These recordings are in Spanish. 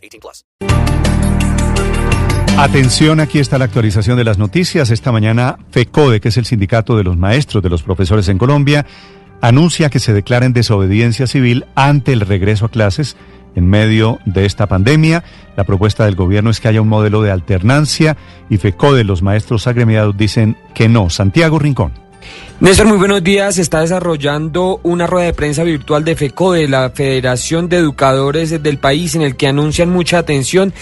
18 plus. Atención, aquí está la actualización de las noticias. Esta mañana, FECODE, que es el sindicato de los maestros de los profesores en Colombia, anuncia que se declara en desobediencia civil ante el regreso a clases en medio de esta pandemia. La propuesta del gobierno es que haya un modelo de alternancia y FECODE, los maestros agremiados, dicen que no. Santiago Rincón. Néstor, muy buenos días. Se está desarrollando una rueda de prensa virtual de FECODE, la Federación de Educadores del país, en el que anuncian mucha atención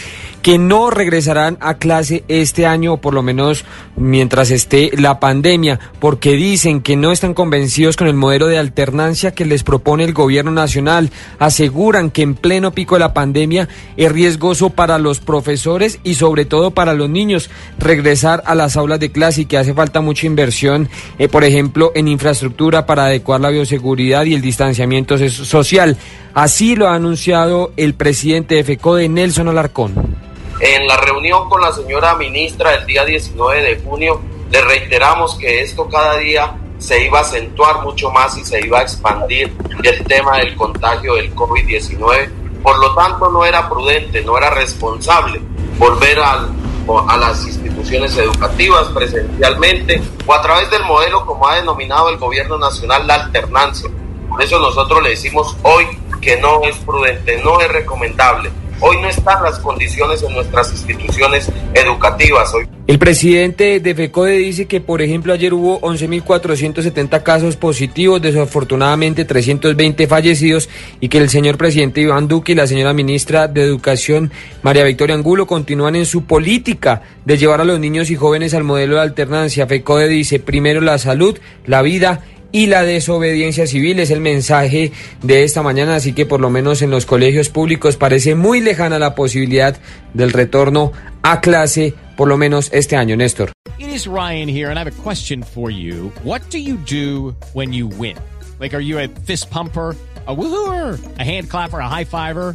que no regresarán a clase este año, o por lo menos mientras esté la pandemia, porque dicen que no están convencidos con el modelo de alternancia que les propone el gobierno nacional. Aseguran que en pleno pico de la pandemia es riesgoso para los profesores y sobre todo para los niños regresar a las aulas de clase y que hace falta mucha inversión, eh, por ejemplo, en infraestructura para adecuar la bioseguridad y el distanciamiento social. Así lo ha anunciado el presidente de FECODE, Nelson Alarcón. En la reunión con la señora ministra el día 19 de junio, le reiteramos que esto cada día se iba a acentuar mucho más y se iba a expandir el tema del contagio del COVID-19. Por lo tanto, no era prudente, no era responsable volver al, a las instituciones educativas presencialmente o a través del modelo como ha denominado el gobierno nacional la alternancia. Por eso nosotros le decimos hoy que no es prudente, no es recomendable Hoy no están las condiciones en nuestras instituciones educativas. El presidente de FECODE dice que, por ejemplo, ayer hubo 11.470 casos positivos, desafortunadamente 320 fallecidos, y que el señor presidente Iván Duque y la señora ministra de Educación, María Victoria Angulo, continúan en su política de llevar a los niños y jóvenes al modelo de alternancia. FECODE dice primero la salud, la vida y la desobediencia civil es el mensaje de esta mañana, así que por lo menos en los colegios públicos parece muy lejana la posibilidad del retorno a clase, por lo menos este año, Néstor. It is Ryan here and I have a question for you. What do you do when you win? Like are you a fist pumper? a woohooer, a hand clapper, a high fiver.